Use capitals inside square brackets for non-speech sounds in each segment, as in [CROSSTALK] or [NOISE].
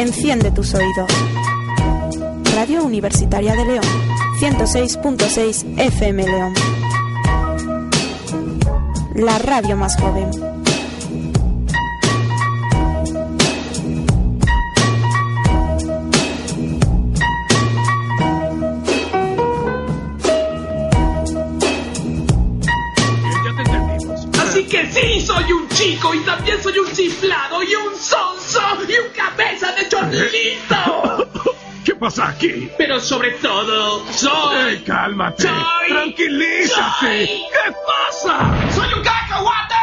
Enciende tus oídos. Radio Universitaria de León, 106.6 FM León. La radio más joven. Ya te entendimos. Así que sí, soy un chico y también soy un chiflado y un sonso y un cabeza de chorlito. [LAUGHS] ¿Qué pasa aquí? Pero sobre todo, soy... ¡Eh, cálmate! Soy- ¡Tranquilízate! soy- ¿Qué pasa? ¡Soy un cacahuate!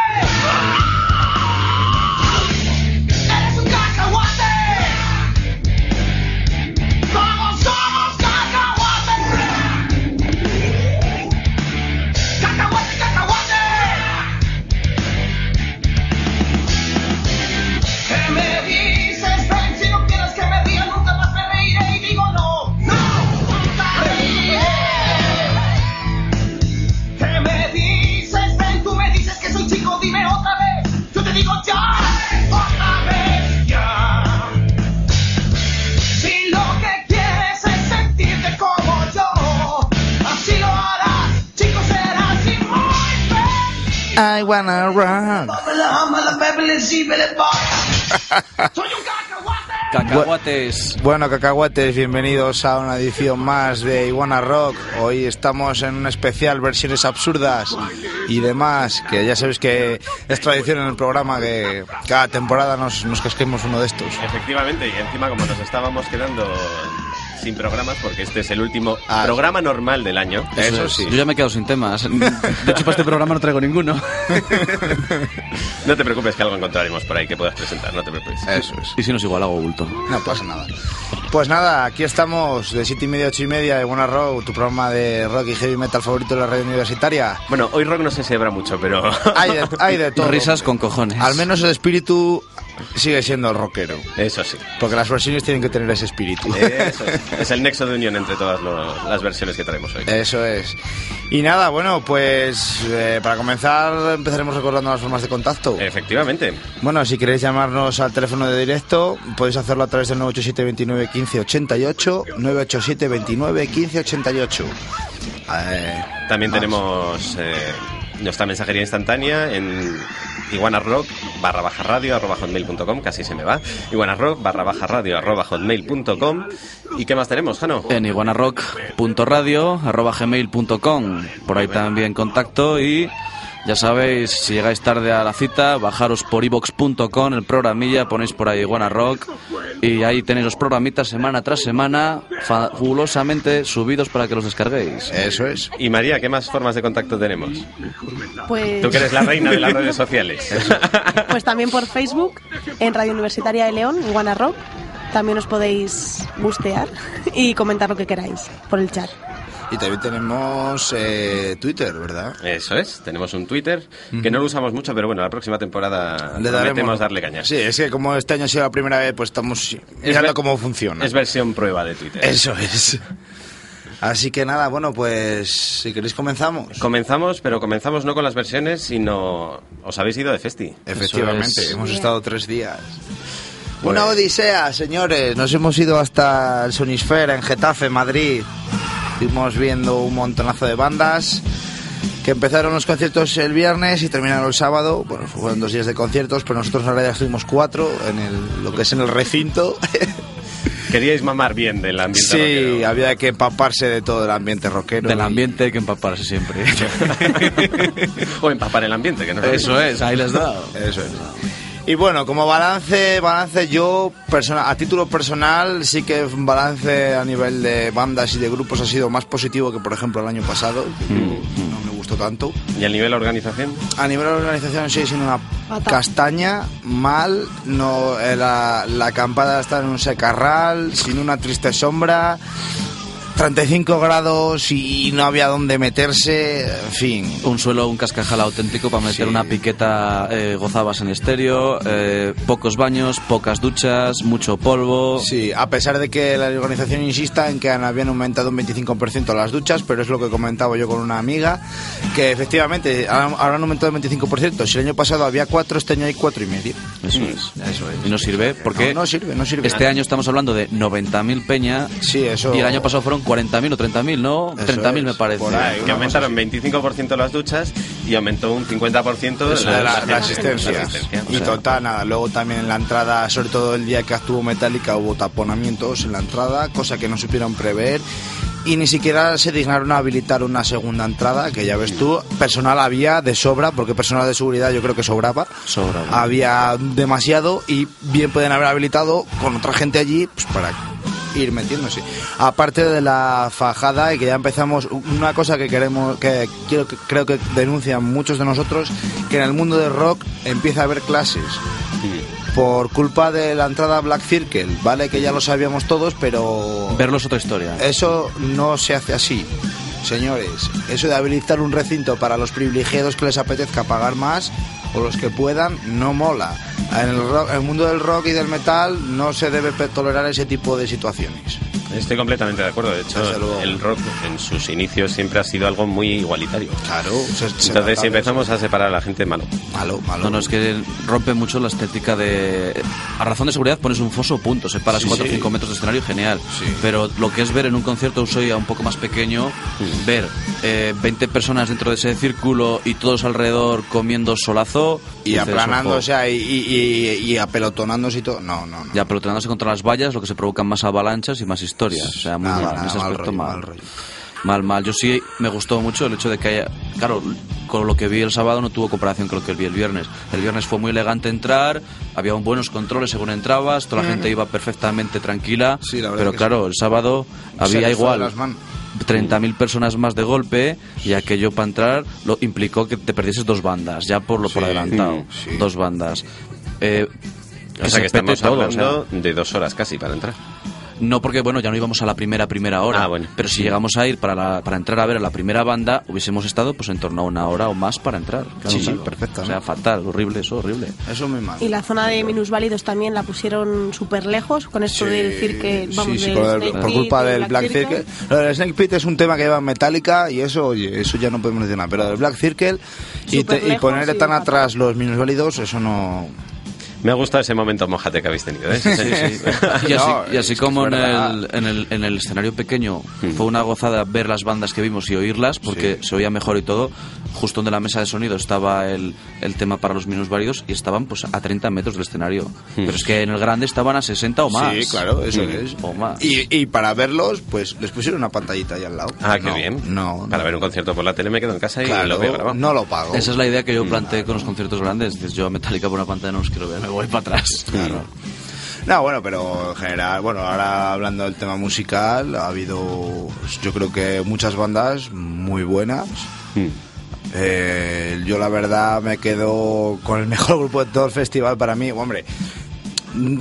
I wanna run. Soy un cacahuate. Cacahuates. Bueno, cacahuates, bienvenidos a una edición más de Iguana Rock. Hoy estamos en un especial versiones absurdas y demás, que ya sabéis que es tradición en el programa que cada temporada nos, nos casquemos uno de estos. Efectivamente, y encima como nos estábamos quedando sin programas, porque este es el último Ah, programa normal del año. Eso es. sí. Yo ya me he quedado sin temas. De hecho, para este programa no traigo ninguno. No te preocupes que algo encontraremos por ahí que puedas presentar, no te preocupes. Eso es. Y si nos igual hago bulto. No pasa nada. Pues nada, aquí estamos de 7 y media a 8 y media de Iguana Rock, tu programa de rock y heavy metal favorito de la radio universitaria. Bueno, hoy rock no se celebra mucho, pero... Hay de, hay de [LAUGHS] todo. Risas con cojones. Al menos el espíritu sigue siendo el rockero. Eso sí. Porque las versiones tienen que tener ese espíritu. Eso es. Es el nexo de unión entre todas las versiones que traemos hoy. Eso es. Y nada, bueno, pues eh, para comenzar empezaremos recordando las formas de contacto. Efectivamente. Bueno, si queréis llamarnos al teléfono de directo, podéis hacerlo a través del 987 29 15 88, 987 29 15 88. Eh, También tenemos eh, nuestra mensajería instantánea en iguanarrock barra baja radio arroba hotmail.com, casi se me va. Iguanarrock barra baja radio arroba hotmail.com. ¿Y qué más tenemos, Jano? En iguanarock.radio arroba gmail.com. Por ahí también contacto y ya sabéis, si llegáis tarde a la cita, bajaros por ibox.com, el programilla, ponéis por ahí Iguana Rock y ahí tenéis los programitas semana tras semana, fabulosamente subidos para que los descarguéis. Eso es. Y María, ¿qué más formas de contacto tenemos? Pues, Tú que eres la reina de las redes sociales. [LAUGHS] pues también por Facebook, en Radio Universitaria de León, en Guana Rock. También os podéis bustear y comentar lo que queráis por el chat. Y también tenemos eh, Twitter, ¿verdad? Eso es, tenemos un Twitter que no lo usamos mucho, pero bueno, la próxima temporada Le daremos darle caña. Sí, es que como este año ha sido la primera vez, pues estamos mirando ver- cómo funciona. Es versión prueba de Twitter. Eso es. Así que nada, bueno, pues si queréis comenzamos. Comenzamos, pero comenzamos no con las versiones, sino... Os habéis ido de festi. Efectivamente, es. hemos estado tres días. Pues- Una odisea, señores. Nos hemos ido hasta el Sonisfera en Getafe, Madrid. Estuvimos viendo un montonazo de bandas que empezaron los conciertos el viernes y terminaron el sábado. Bueno, fueron dos días de conciertos, pero nosotros en realidad estuvimos cuatro en el, lo que es en el recinto. [LAUGHS] Queríais mamar bien del ambiente sí, rockero. había que empaparse de todo el ambiente rockero. Del y- ambiente hay que empaparse siempre. [LAUGHS] O empapar el ambiente, que no Eso es, ahí les dado. Eso es. Y bueno, como balance, balance yo persona, a título personal sí que un balance a nivel de bandas y de grupos ha sido más positivo que por ejemplo el año pasado. No me gustó tanto. ¿Y a nivel organización? A nivel de organización sigue siendo una castaña, mal, no, eh, la, la acampada está en un secarral, sin una triste sombra, 35 grados y no había dónde meterse, en fin. Un suelo, un cascajal auténtico para meter Sí. una piqueta, eh, gozabas en estéreo, eh, pocos baños, pocas duchas, mucho polvo. Sí, a pesar de que la organización insista en que habían aumentado un 25% las duchas, pero es lo que comentaba yo con una amiga, que efectivamente han aumentado un 25%. Si el año pasado había 4, este año hay 4 y medio. Eso es. Eso es. Y no sirve porque No, no sirve, no sirve. este año estamos hablando de 90.000 peña Sí, eso... y el año pasado fueron 40.000 o 30.000, ¿no? Eso 30.000 me parece. por ahí. Que aumentaron cosa 25% las duchas y aumentó un 50% Eso, la, la- la asistencia. la asistencia. Y O sea, total, nada. Luego también en la entrada, sobre todo el día que actuó Metallica, hubo taponamientos en la entrada, cosa que no supieron prever. Y ni siquiera se dignaron a habilitar una segunda entrada, que ya ves tú, personal había de sobra, porque personal de seguridad yo creo que sobraba. Sobraba. Había demasiado y bien pueden haber habilitado con otra gente allí pues, para ir metiéndose. Aparte de la fajada y que ya empezamos una cosa que queremos que quiero que creo que denuncian muchos de nosotros que en el mundo del rock empieza a haber clases por culpa de la entrada Black Circle, vale que ya lo sabíamos todos, pero Verlo es otra historia. eso no se hace así. Señores, eso de habilitar un recinto para los privilegiados que les apetezca pagar más o los que puedan, no mola. En el, rock- en el mundo del rock y del metal no se debe tolerar ese tipo de situaciones. Estoy completamente de acuerdo. De hecho, el rock en sus inicios siempre ha sido algo muy igualitario. Claro, se- se Entonces, si empezamos a separar a la gente, malo. Malo, malo. No, no, es que rompe mucho la estética de... A razón de seguridad pones un foso, punto. Separas Sí, 4 o sí. 5 metros de escenario, genial. Sí. Pero lo que es ver en un concierto soy un poco más pequeño, ver eh, 20 personas dentro de ese círculo y todos alrededor comiendo solazo... Y dices, aplanándose y, y, y apelotonándose y todo. No, no, no. Ya pelotonándose contra las vallas, lo que se provocan más avalanchas y más historias. O sea, muy Nada, mal. nada, en ese mal aspecto, rollo, mal. mal rollo. Mal, mal. Yo sí me gustó mucho el hecho de que haya. Claro, con lo que vi el sábado no tuvo comparación con lo que vi el viernes. El viernes fue muy elegante entrar, había un buenos controles según entrabas, toda la gente iba perfectamente tranquila. Sí, la verdad pero claro, el sábado Se había de igual. las manos. 30.000 personas más de golpe y aquello para entrar lo implicó que te perdieses dos bandas, ya por lo por Sí, adelantado. sí. Dos bandas. Eh, O sea se que estamos todo, o hablando sea. de dos horas casi para entrar. No, porque bueno, ya no íbamos a la primera primera hora. Ah, bueno. Pero si llegamos a ir para, la- para entrar a ver a la primera banda, hubiésemos estado pues en torno a una hora o más para entrar. Claro, Sí, perfecto, O sea, ¿no? fatal, horrible, eso, horrible. Eso es muy mal. Y la zona de minusválidos también la pusieron súper lejos con esto Sí, del cirque, vamos, sí, sí, del por, el- culpa del Black Circle. Del Snake Pit es un tema que lleva Metallica y eso, oye, eso ya no podemos decir nada. Pero del Black Circle y, te- y lejos y tan atrás los minusválidos, eso no. Me ha gustado ese momento mojate que habéis tenido. ¿eh? Sí, sí, sí. [LAUGHS] Y así, y así como en el, en, el, en el escenario pequeño fue una gozada ver las bandas que vimos y oírlas porque se oía mejor y todo, justo donde la mesa de sonido estaba el, el tema para los minusválidos y estaban pues a 30 metros del escenario. Pero es que en el grande estaban a 60 o más. Sí, claro, eso Mm, es. O más. Y, y para verlos, pues les pusieron una pantallita ahí al lado. Ah, No, qué bien. No, Para no. ver un concierto por la tele me quedo en casa y Claro, lo veo grabado. no lo pago. Esa es la idea que yo planteé con los conciertos grandes. Dices, yo a Metallica por una pantalla no los quiero ver, me voy para atrás. Claro. No, bueno, pero en general, bueno, ahora hablando del tema musical, ha habido, yo creo que muchas bandas muy buenas. Mm. Eh, yo la verdad me quedo con el mejor grupo de todo el festival para mí. Hombre,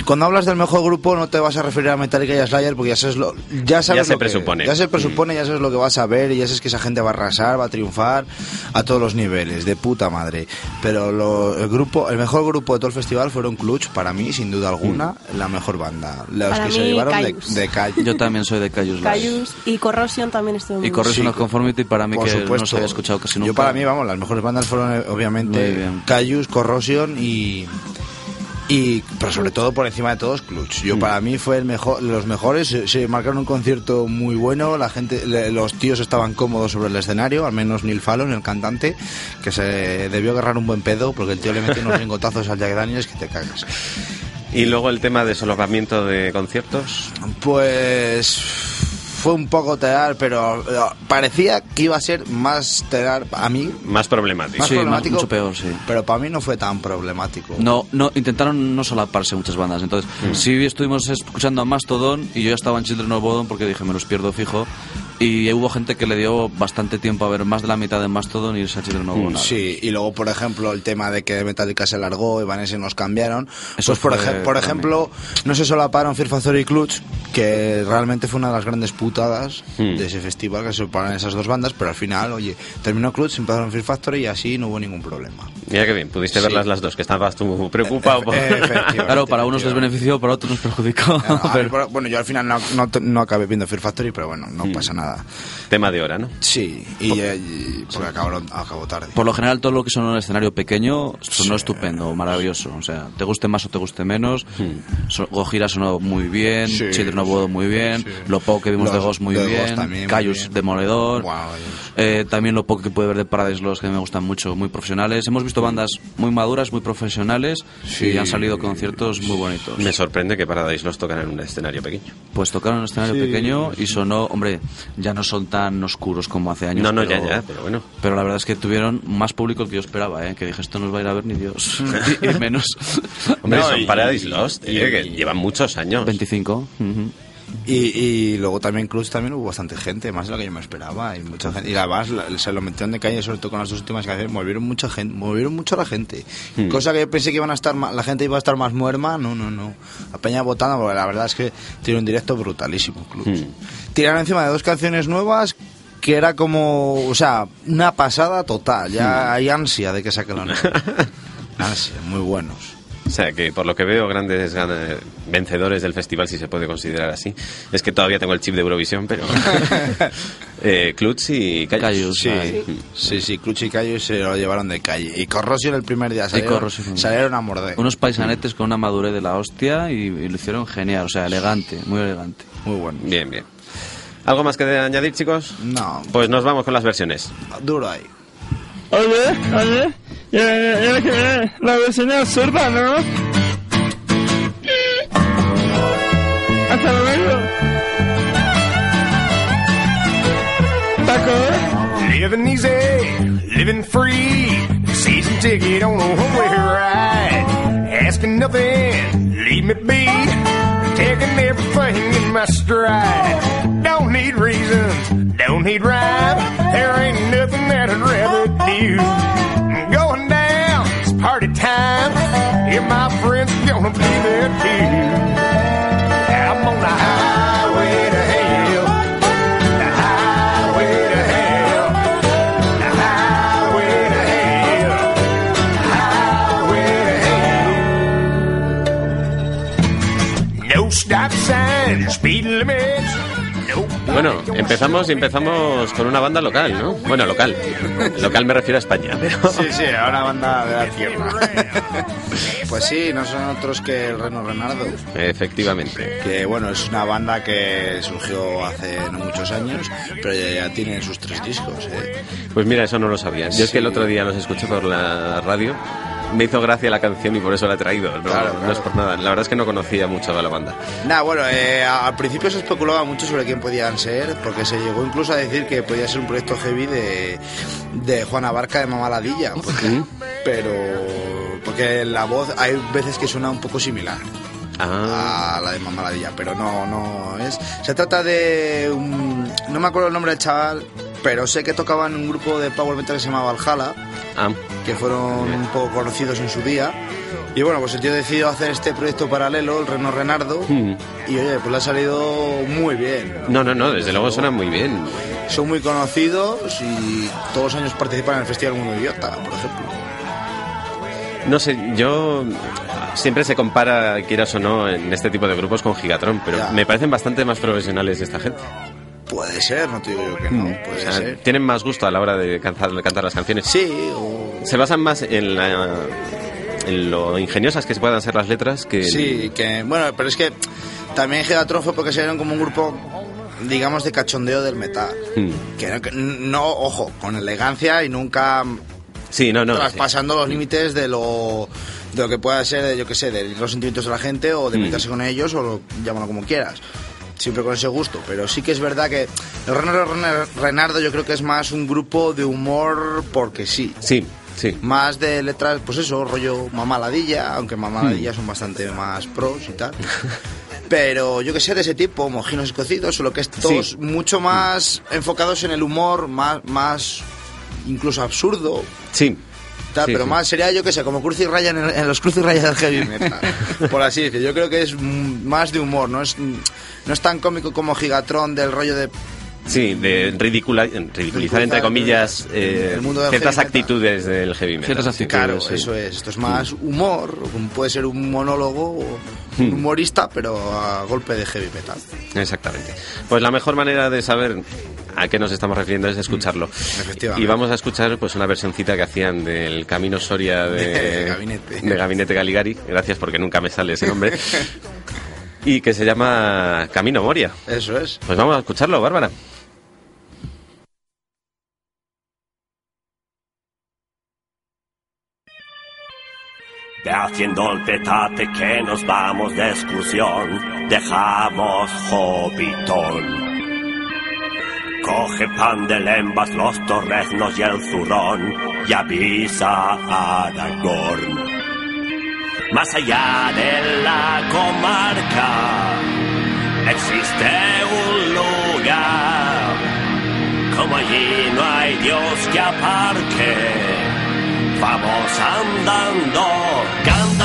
cuando hablas del mejor grupo no te vas a referir a Metallica y a Slayer porque ya sabes lo, ya sabes Ya se lo que- ya se presupone, ya sabes lo que vas a ver y ya sabes que esa gente va a arrasar, va a triunfar a todos los niveles, de puta madre. Pero lo- el grupo, el mejor grupo de todo el festival fueron Clutch, para mí, sin duda alguna, la mejor banda. Los Para que se mí, llevaron de, de calle. Yo también soy de Cayus. Cayus y Corrosion también estuvo muy Y Corrosion Sí, of Conformity para mí Por que supuesto. no se había escuchado casi nunca. Yo para mí, vamos, las mejores bandas fueron eh, obviamente. Cayus, Corrosion y y pero sobre todo por encima de todos Clutch. Mm. Yo para mí fue el mejor, los mejores. Se, se marcaron un concierto muy bueno. La gente, le- los tíos estaban cómodos sobre el escenario, al menos Neil Fallon, el cantante, que se debió agarrar un buen pedo porque el tío le metió unos [LAUGHS] lingotazos al Jack Daniels que te cagas. Y luego el tema de solapamiento de conciertos. Pues fue un poco telar, pero eh, parecía que iba a ser más telar a mí. Más problemático. Más Sí, más- problemático, mucho peor, sí. Pero para mí no fue tan problemático. No, no, intentaron no solaparse muchas bandas. Entonces, Mm. sí estuvimos escuchando a Mastodon y yo ya estaba en Children of Bodom porque dije, me los pierdo fijo. Y hubo gente que le dio bastante tiempo a ver más de la mitad de Mastodon y Sánchez no hubo nada. Sí, y luego, por ejemplo, el tema de que Metallica se largó, Evanescence nos cambiaron. Eso pues, por, ejemplo, no se solaparon Fear Factory y Clutch, que realmente fue una de las grandes putadas Hmm. de ese festival, que se separaron esas dos bandas, pero al final, oye, terminó Clutch, empezaron Fear Factory y así no hubo ningún problema. Mira que bien, pudiste Sí. verlas las dos, que estabas tú preocupado por... Efectivamente, Claro, para unos les benefició, para otros nos perjudicó. [LAUGHS] A pero- por- bueno, yo al final no, no, no acabé viendo Fear Factory, pero bueno, no pasa nada. Tema de hora, ¿no? Sí, y, eh, y- porque acabó, acabó tarde. Por lo general, todo lo que sonó en el escenario pequeño sonó estupendo, maravilloso. O sea, te guste más o te guste menos. So- Gojira sonó muy bien, Sí. Children of Bodom muy bien, Sí. lo poco que vimos de Los Ghost muy de bien, también muy Cayus bien. demoledor. Guau, Eh, también lo poco que pude ver de Paradise Lost, que me gustan mucho, muy profesionales. Hemos visto bandas muy maduras, muy profesionales Sí. y han salido conciertos muy bonitos. Me sorprende que Paradise los tocan en un escenario pequeño. Pues tocaron en un escenario Sí. pequeño y sonó, hombre, ya no son tan oscuros como hace años. No, no, pero- ya, ya, pero bueno. Pero la verdad es que tuvieron más público que yo esperaba, ¿eh? que dije, esto no os va a ir a ver ni Dios. [LAUGHS] y, y menos. [LAUGHS] Hombre, No, son y- Paradise Lost, tío, y- que llevan muchos años. 25. ujú. Y, y luego también Cruz también hubo bastante gente, más de lo que yo me esperaba. Y mucha gente. Y además la- se lo metieron de calle, sobre todo con las dos últimas canciones, movieron mucha gente, movieron mucho a la gente. Hmm. Cosa que yo pensé que iban a estar ma- la gente iba a estar más muerma, no, no, no. La peña votando, porque la verdad es que tiene un directo brutalísimo, Cruz. Hmm. Tiraron encima de dos canciones nuevas que era como, o sea, una pasada total. Ya hay ansia de que saque la nueva. [LAUGHS] ansia, muy buenos. O sea, que por lo que veo, grandes vencedores del festival, si se puede considerar así. Es que todavía tengo el chip de Eurovisión, pero... [LAUGHS] eh, Clutch y Cayus. Cayus, Sí, Ay. sí, sí, Clutch y Cayo se lo llevaron de calle. Y Corrosio el primer día salieron, salieron a morder. Unos paisanetes con una madurez de la hostia y, y lo hicieron genial, o sea, elegante, muy elegante. Muy bueno. Bien, bien. ¿Algo más que añadir, chicos? No, Pues nos vamos con las versiones. duro ahí. Oye, oye, ya, ya que viene la vecina absurda, ¿no? Hasta luego. Paco. Living easy, living free. Season ticket on a one-way ride. Asking nothing, leave me be. Taking in my stride. Don't need reasons, don't need rhyme. There ain't nothing that I'd rather do. I'm going down, it's party time. Yeah, my friends gonna be there too. Empezamos y empezamos con una banda local, ¿no? Bueno, local. Local me refiero a España, pero... Sí, sí, a una banda de la tierra. [LAUGHS] pues sí, no son otros que el Reno Renardo. Efectivamente. Que bueno, es una banda que surgió hace no muchos años, pero ya, ya tiene sus tres discos. ¿eh? Pues mira, eso no lo sabía. Yo es que el Sí. otro día los escuché por la radio. Me hizo gracia la canción y por eso la he traído. No, Claro, no es por nada. La verdad es que no conocía mucho a la banda. Nada, bueno, eh, al principio se especulaba mucho sobre quién podían ser, porque se llegó incluso a decir que podía ser un proyecto heavy de, de Juana Barca de Mamaladilla, porque- pero porque la voz hay veces que suena un poco similar Ah, a la de Mamaladilla, pero no, no es. Se trata de un, no me acuerdo el nombre del chaval, pero sé que tocaban en un grupo de power metal que se llamaba Valhalla, ah, que fueron un poco conocidos en su día. Y bueno, pues el tío decidió hacer este proyecto paralelo, el Reno Renardo, hmm. y oye, pues le ha salido muy bien. No, no, no, desde luego suena muy bien. Son muy conocidos y todos los años participan en el Festival Mundo Idiota, por ejemplo. No sé, yo siempre se compara, quieras o no, en este tipo de grupos con Gigatron, pero Ya. me parecen bastante más profesionales esta gente. Puede ser, no te digo yo que no, O puede sea, ser. tienen más gusto a la hora de cantar, de cantar las canciones. Sí, o... Se basan más en, la, en lo ingeniosas que se puedan ser las letras que... Sí, que bueno, pero es que también Gigatron fue porque se vieron como un grupo, digamos, de cachondeo del metal. Hmm. Que no, que no, ojo, con elegancia y nunca Sí, no, no. sí. traspasando los límites de lo, de lo que pueda ser, de, yo que sé, de los sentimientos de la gente o de Mm. meterse con ellos o lo, llámalo como quieras. Siempre con ese gusto, pero sí que es verdad que el Reno Ren- Renardo yo creo que es más un grupo de humor porque sí. Sí, sí. Más de letras, pues eso, rollo mamaladilla, aunque mamaladilla son bastante más pros y tal. Pero yo que sé, de ese tipo, mojinos cocidos, solo que estos Sí. mucho más enfocados en el humor, más, más incluso absurdo. Sí. Tal, Sí, pero sí. más sería yo que sé, como Cruz y Raya en, el- en los Cruz y Raya del heavy metal. [LAUGHS] por así decir. Yo creo que es más de humor, no es, no es tan cómico como Gigatron del rollo de Sí, de ridicula- ridiculizar, entre comillas, eh, ciertas actitudes del heavy metal. Ciertas actitudes. Claro, sí. eso es. Esto es más humor, como puede ser un monólogo, o un humorista, pero a golpe de heavy metal. Exactamente. Pues la mejor manera de saber a qué nos estamos refiriendo es escucharlo. Efectivamente. Y vamos a escuchar pues una versioncita que hacían del Camino Soria [LAUGHS] de, De Gabinete. de Gabinete Galigari. Gracias porque nunca me sale ese nombre. [LAUGHS] y que se llama Camino Moria. Eso es. Pues vamos a escucharlo, Bárbara. Haciendo el petate que nos vamos de excursión, dejamos Hobbiton. Coge pan de lembas, los torreznos y el zurrón y avisa a Aragorn. Más allá de la comarca existe un lugar, como allí no hay Dios que aparque. Vamos andando, Gandalf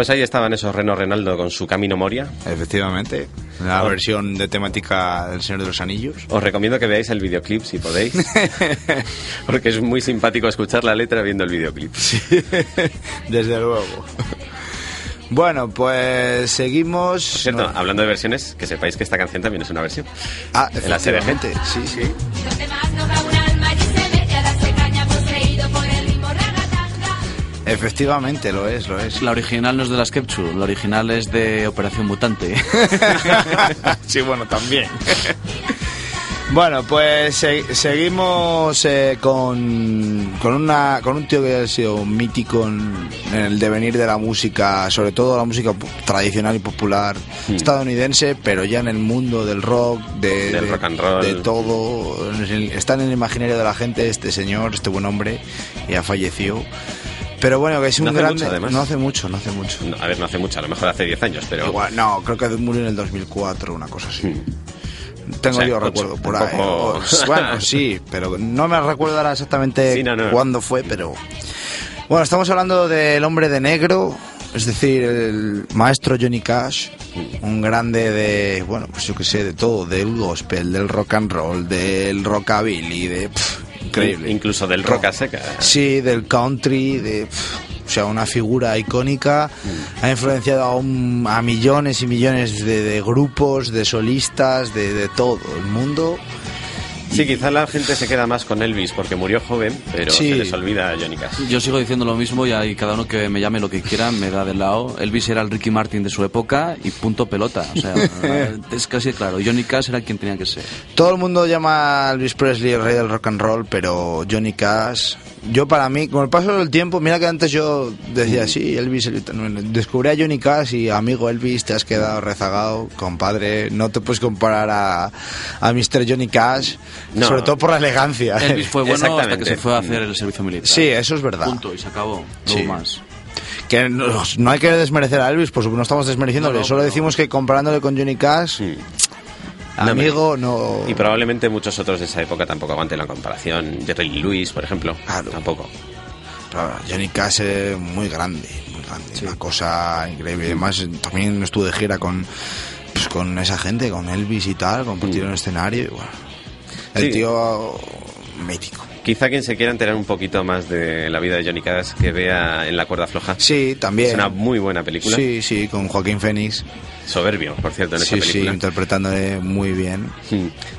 Pues ahí estaban esos Reno Renaldo con su Camino Moria. Efectivamente. La versión de temática del Señor de los Anillos. Os recomiendo que veáis el videoclip si podéis. [LAUGHS] Porque es muy simpático escuchar la letra viendo el videoclip. [LAUGHS] Desde luego. Bueno, pues seguimos. Por cierto, hablando de versiones, que sepáis que esta canción también es una versión. Ah, en la serie sí, sí. Efectivamente, lo es, lo es. La original no es de las Kepchu, la original es de Operación Mutante. [LAUGHS] sí, bueno, también. [LAUGHS] Bueno, pues se- seguimos eh, con, con, una, con un tío que ha sido mítico en, en el devenir de la música, sobre todo la música tradicional y popular estadounidense, pero ya en el mundo del rock, de, Del de- rock and roll. de todo. Está en el imaginario de la gente este señor, este buen hombre, ya falleció. Pero bueno, que es un No hace grande. mucho, además. No hace mucho, no hace mucho. No, a ver, no hace mucho, a lo mejor hace 10 años, pero... Igual, no, creo que murió en el 2004, una cosa así. Tengo O sea, yo ocho, recuerdo por ahí. tampoco- O- [LAUGHS] Bueno, [LAUGHS] sí, pero no me recuerdo ahora exactamente Sí, no, no. cuándo fue, pero... Bueno, estamos hablando del hombre de negro, es decir, el maestro Johnny Cash, un grande de, bueno, pues yo qué sé, de todo, del gospel, del rock and roll, del rockabilly, de... pff, increíble. Incluso del rock a seca. Sí, del country, de, o sea, una figura icónica. Ha influenciado a, un- a millones y millones de, de grupos, de solistas, de, de todo el mundo. Sí, quizá la gente se queda más con Elvis porque murió joven, pero Sí. se les olvida a Johnny Cash. Yo sigo diciendo lo mismo y ahí cada uno que me llame lo que quiera me da de lado. Elvis era el Ricky Martin de su época y punto pelota. O sea, [LAUGHS] es casi claro. Johnny Cash era quien tenía que ser. Todo el mundo llama a Elvis Presley el rey del rock and roll, pero Johnny Cash, yo para mí, con el paso del tiempo, mira que antes yo decía, sí, Elvis, el- descubrí a Johnny Cash y amigo Elvis, te has quedado rezagado, compadre, no te puedes comparar a, a Mr. Johnny Cash, No. sobre todo por la elegancia. Elvis fue bueno hasta que se fue a hacer el servicio militar. Sí, eso es verdad. Punto, y se acabó. No Sí. más. Que no, no hay que desmerecer a Elvis, por supuesto, no estamos desmereciéndole, No, no, solo pero- decimos que comparándole con Johnny Cash, No, amigo, no... Y probablemente muchos otros de esa época tampoco aguanten la comparación. Jerry Lewis, por ejemplo. Tampoco. Claro, Johnny Cash es muy grande, muy grande, una cosa increíble. Además, también estuve de gira con, pues, con esa gente, con Elvis y tal, compartieron escenario y bueno. El Sí. tío mítico. Quizá quien se quiera enterar un poquito más de la vida de Johnny Cash que vea en La cuerda floja. Sí, también. Es una muy buena película. Sí, sí, con Joaquín Phoenix. Soberbio, por cierto, en esa Sí, sí, película. interpretándole muy bien.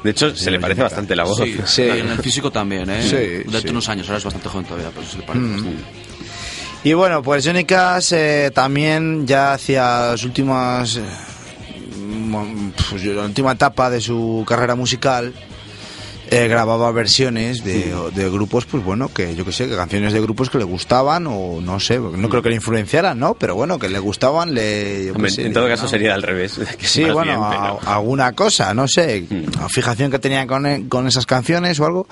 De hecho, se le parece bastante la voz. Sí, [LAUGHS] Sí. en el físico también, ¿eh? Sí, de sí. unos años, ahora es bastante joven todavía, pero sí se le parece Mm. bastante. Y bueno, pues Johnny Cash eh, también ya hacia las últimas. eh, pues, la última etapa de su carrera musical. Eh, grababa versiones de, de grupos, pues bueno, que yo que sé, que canciones de grupos que le gustaban o no sé, no creo que le influenciaran, ¿no? Pero bueno, que le gustaban, le... yo sé, en todo caso sería al revés. [LAUGHS] que Sí, bueno, bien, a- alguna cosa, no sé, la fijación que tenía con, e- con esas canciones o algo.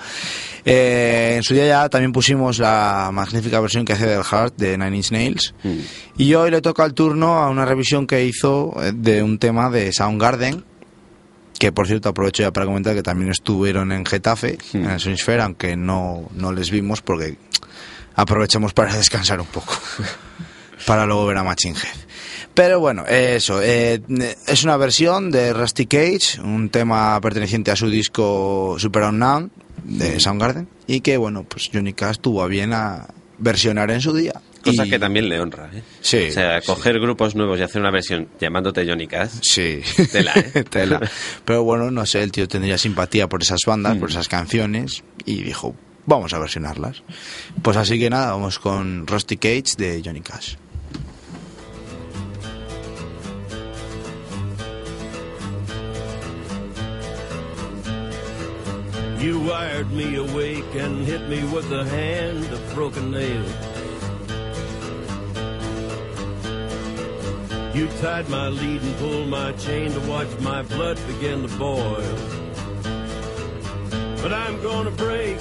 Eh, en su día ya también pusimos la magnífica versión que hace del Heart de Nine Inch Nails. Y hoy le toca el turno a una revisión que hizo eh, de un tema de Soundgarden, que por cierto aprovecho ya para comentar que también estuvieron en Getafe, en el aunque no, no les vimos porque aprovechamos para descansar un poco, [LAUGHS] para luego ver a Machine Head. Pero bueno, eso, eh, es una versión de Rusty Cage, un tema perteneciente a su disco Super Unknown de Soundgarden, y que bueno, pues Johnny Cash tuvo a bien a versionar en su día. Cosa Y- que también le honra, ¿eh? Sí, O sea, coger grupos nuevos y hacer una versión llamándote Johnny Cash. Sí. Tela, ¿eh? [LAUGHS] Tela. Pero bueno, no sé, el tío tendría simpatía por esas bandas, por esas canciones, y dijo, vamos a versionarlas. Pues así que nada, vamos con Rusty Cage de Johnny Cash. You wired me awake and hit me with a hand of broken nail. You tied my lead and pulled my chain to watch my blood begin to boil. But I'm gonna break,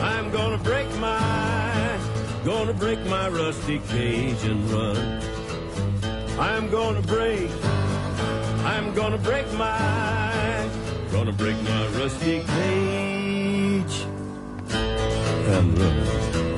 I'm gonna break my, gonna break my rusty cage and run. I'm gonna break, I'm gonna break my, gonna break my rusty cage and run.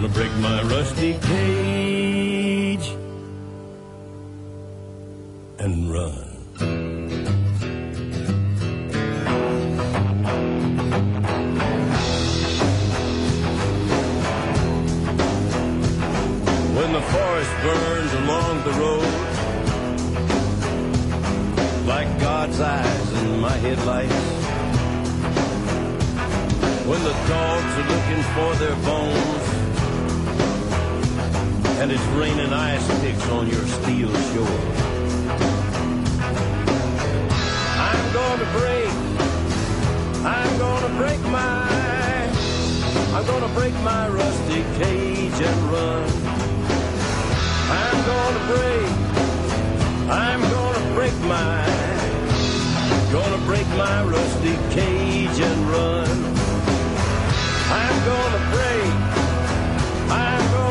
gonna break my rusty cage and run. When the forest burns along the road, like God's eyes in my headlights. When the dogs are looking for their bones, and it's raining ice picks on your steel shore. I'm gonna break, I'm gonna break my, I'm gonna break my rusty cage and run. I'm gonna break, I'm gonna break my, gonna break my rusty cage and run. I'm gonna break,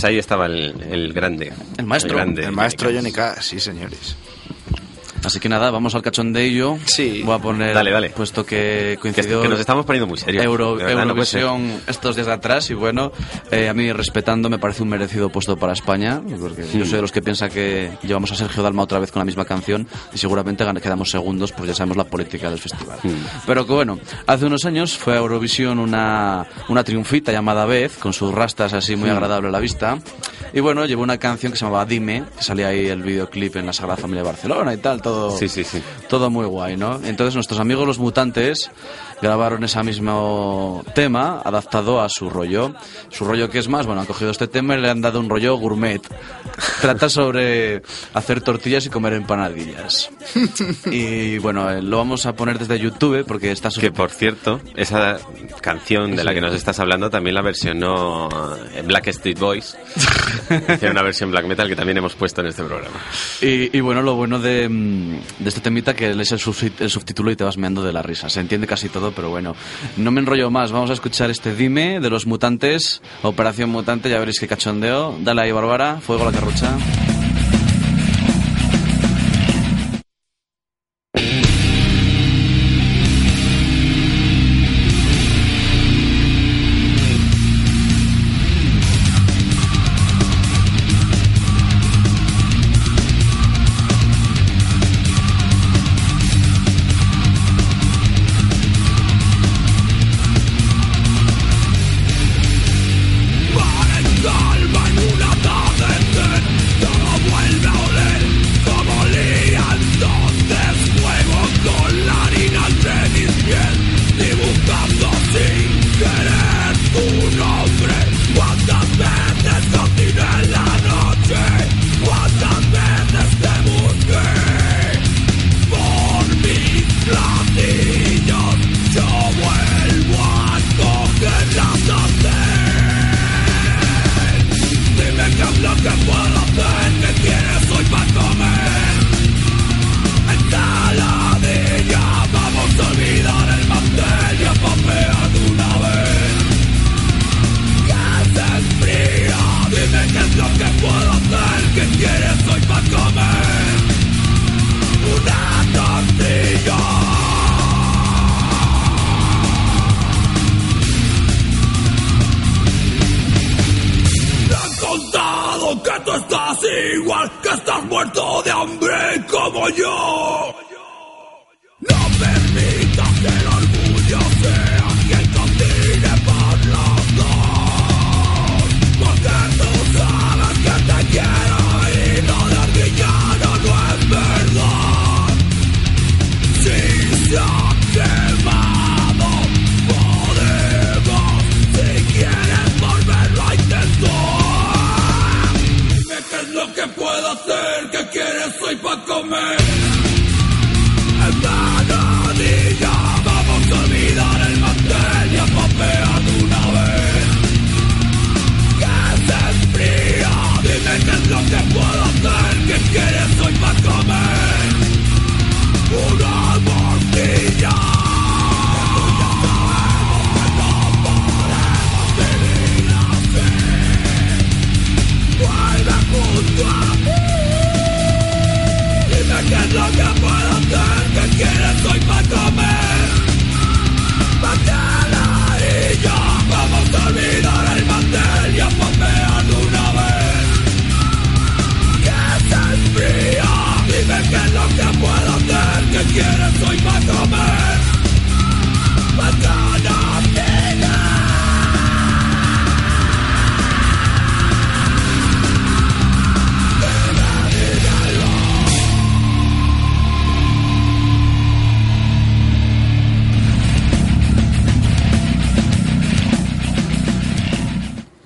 Pues ahí estaba el, el grande. El maestro. grande El maestro Johnny Cash, sí, señores. Así que nada, vamos al cachondeillo. Sí. Voy a poner, Dale, dale. puesto que coincidió que nos estamos poniendo muy serios. Euro- verdad, no. Eurovisión estos días de atrás y bueno, eh, a mí respetando me parece un merecido puesto para España, porque yo soy de los que piensa que llevamos a Sergio Dalma otra vez con la misma canción y seguramente quedamos segundos, pues ya sabemos la política del festival. Pero que bueno, hace unos años fue a Eurovisión una, una triunfita llamada Beth, con sus rastas así muy agradable a la vista, y bueno, llevó una canción que se llamaba Dime, que salía ahí el videoclip en la Sagrada Familia de Barcelona y tal, todo Sí, sí, sí. todo muy guay, ¿no? Entonces nuestros amigos los mutantes grabaron ese mismo tema adaptado a su rollo. Su rollo que es más, bueno, han cogido este tema y le han dado un rollo gourmet. Trata sobre hacer tortillas y comer empanadillas. Y bueno, eh, lo vamos a poner desde YouTube porque está Que por cierto, esa canción de la que nos estás hablando también la versionó eh, Black Street Boys. [LAUGHS] Hicieron una versión black metal que también hemos puesto en este programa. Y, y bueno, lo bueno de, mm, de este temita que lees el, el subtítulo y te vas meando de la risa. Se entiende casi todo, pero bueno, no me enrollo más. Vamos a escuchar este Dime de los mutantes, Operación Mutante, ya veréis qué cachondeo. Dale ahí, Bárbara, fuego a la carrucha.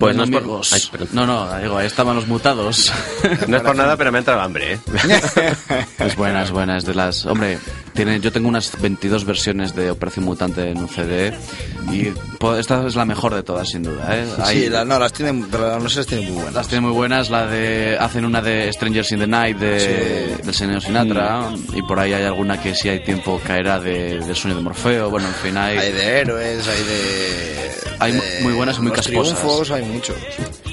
Pues no es por-. Ay, no, no, digo, ahí estaban los mutados. [LAUGHS] No es por nada, pero me ha entrado hambre, ¿eh? [LAUGHS] es buena, es buena, es de las... Hombre, tiene, yo tengo unas 22 versiones de Operación Mutante en un CD y esta es la mejor de todas, sin duda. ¿eh? Hay- Sí, la- no, las tienen, pero no sé, las tienen muy buenas. Las tiene muy buenas, la de... Hacen una de Strangers in the Night de, del señor Sinatra y por ahí hay alguna que si hay tiempo caerá de, del sueño de Morfeo. Bueno, en fin, hay... Hay de héroes, hay de. Hay de muy buenas y muy casposas. triunfos, hay muchos.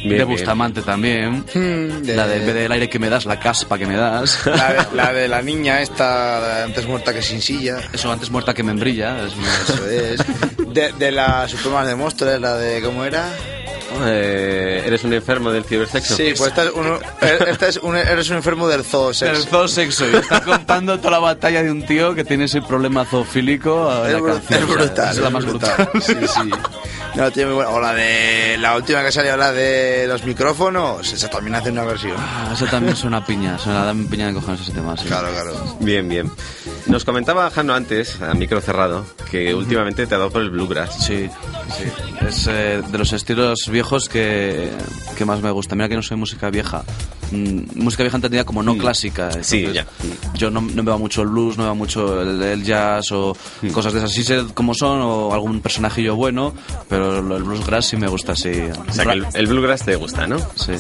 de Bustamante también. de- La de en vez del aire que me das, la caspa que me das. La de, la [LAUGHS] de la niña esta, antes muerta que sin silla. Eso, antes muerta que membrilla. Es Eso es. [LAUGHS] De, de la Superman de monstruos, la de. ¿Cómo era? Eh, ¿Eres un enfermo del cibersexo? Sí, pues esta es, uno, esta es un, eres un enfermo del zoosexo. El zoosexo. Y está contando toda la batalla de un tío que tiene ese problema zoofílico. a Es, la bru- canción, es o sea, brutal. Es la más brutal. Sí, sí. No, muy buena. O la de. La última que salió, la de los micrófonos. Esa también hace una versión. Ah, Eso también es una piña. Suena da piña de cojones ese tema. sí. Claro, claro. Bien, bien. Nos comentaba Jano antes, a micro cerrado, que últimamente te ha dado por el bluegrass. Sí, sí. Es eh, de los estilos viejos que, que más me gusta. Mira que no soy música vieja. Mm, música vieja entendida como no clásica. Sí, entonces, ya. Yo no, no me va mucho el blues, no me va mucho el, el jazz o cosas de esas. Sí sé cómo son o algún personajillo bueno, pero el bluesgrass sí me gusta así. O sea, que el, el bluegrass te gusta, ¿no? Sí.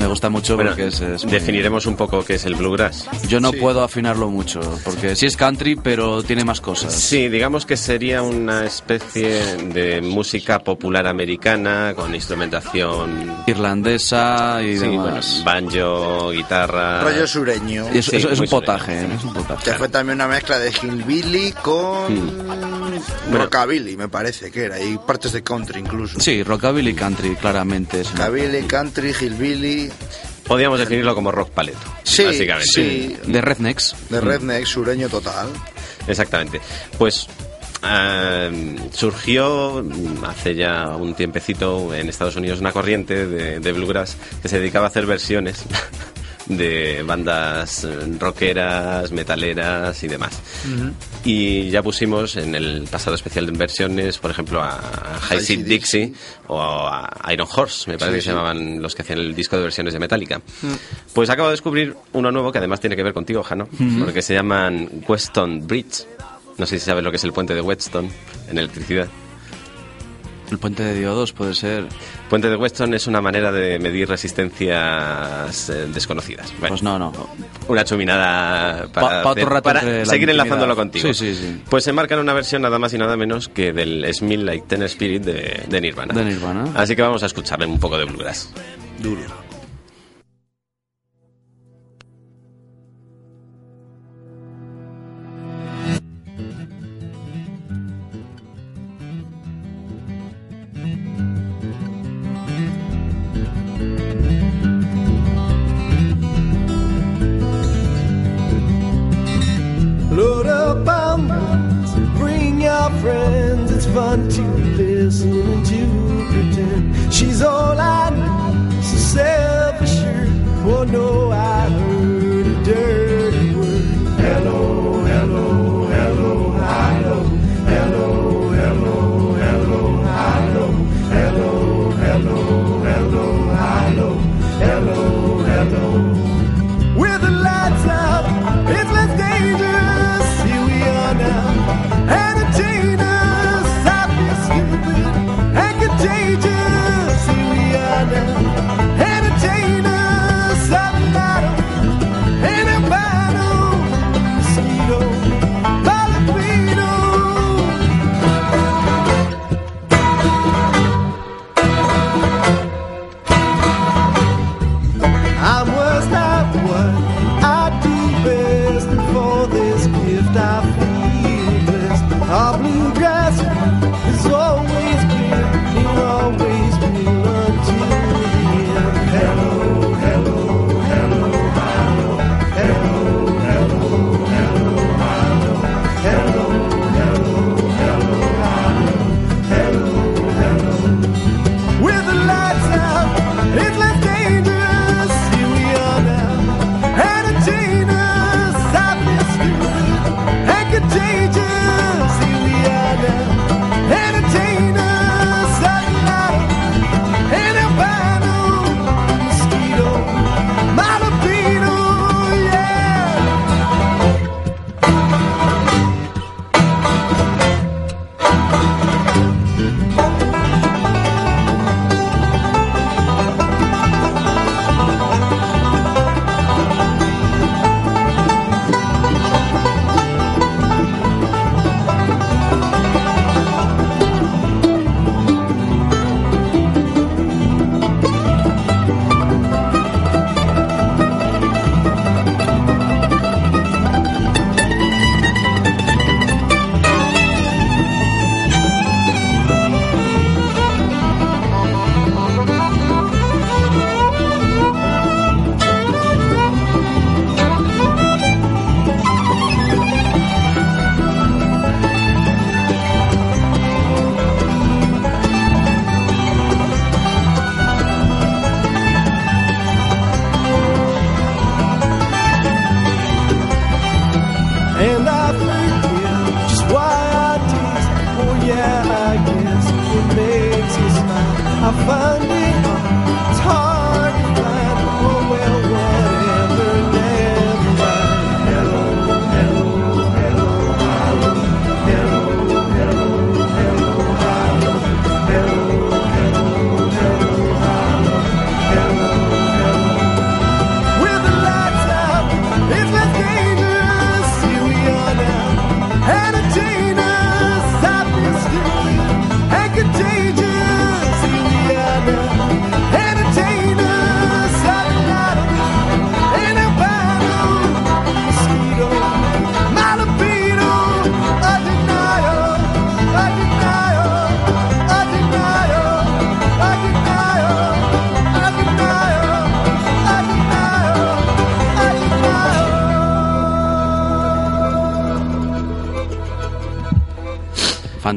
Me gusta mucho Bueno, porque es, es muy- definiremos un poco qué es el bluegrass. Yo no Sí. puedo afinarlo mucho, porque sí es country, pero tiene más cosas. Sí, digamos que sería una especie de música popular americana con instrumentación Irlandesa y sí, demás. bueno, banjo, guitarra. Rollo sureño. Y eso, Sí, es muy un potaje, ¿eh? es un potaje. Que fue también una mezcla de Hillbilly con. Hmm. Bueno. Rockabilly, me parece que era. Y partes de country incluso. Sí, rockabilly country, claramente. Es Rockabilly, country, hillbilly. Podríamos definirlo como rock paleto, Sí, básicamente. sí. De rednecks. De redneck, sureño total. Exactamente. Pues eh, surgió hace ya un tiempecito en Estados Unidos una corriente de, de bluegrass que se dedicaba a hacer versiones [LAUGHS] de bandas eh, rockeras, metaleras y demás. Y ya pusimos en el pasado especial de versiones, por ejemplo, a High Seat Dixie o a Iron Horse, me parece Sí, que se llamaban los que hacían el disco de versiones de Metallica. Pues acabo de descubrir uno nuevo que además tiene que ver contigo, Jano, porque se llaman Weston Bridge. No sé si sabes lo que es el puente de Weston en electricidad. El puente de diodos puede ser. Puente de Weston es una manera de medir resistencias eh, desconocidas. Bueno, Pues no, no. una chuminada para, Pa- pa otro rato para seguir intimidad. enlazándolo contigo. Sí, sí, sí. Pues se marcan una versión nada más y nada menos que del Smell Like Ten Spirit de, de Nirvana. De Nirvana. Así que vamos a escucharle un poco de bluegrass. Duro. Friends. It's fun to listen and to pretend. She's all I need, so self-assured. Oh no, I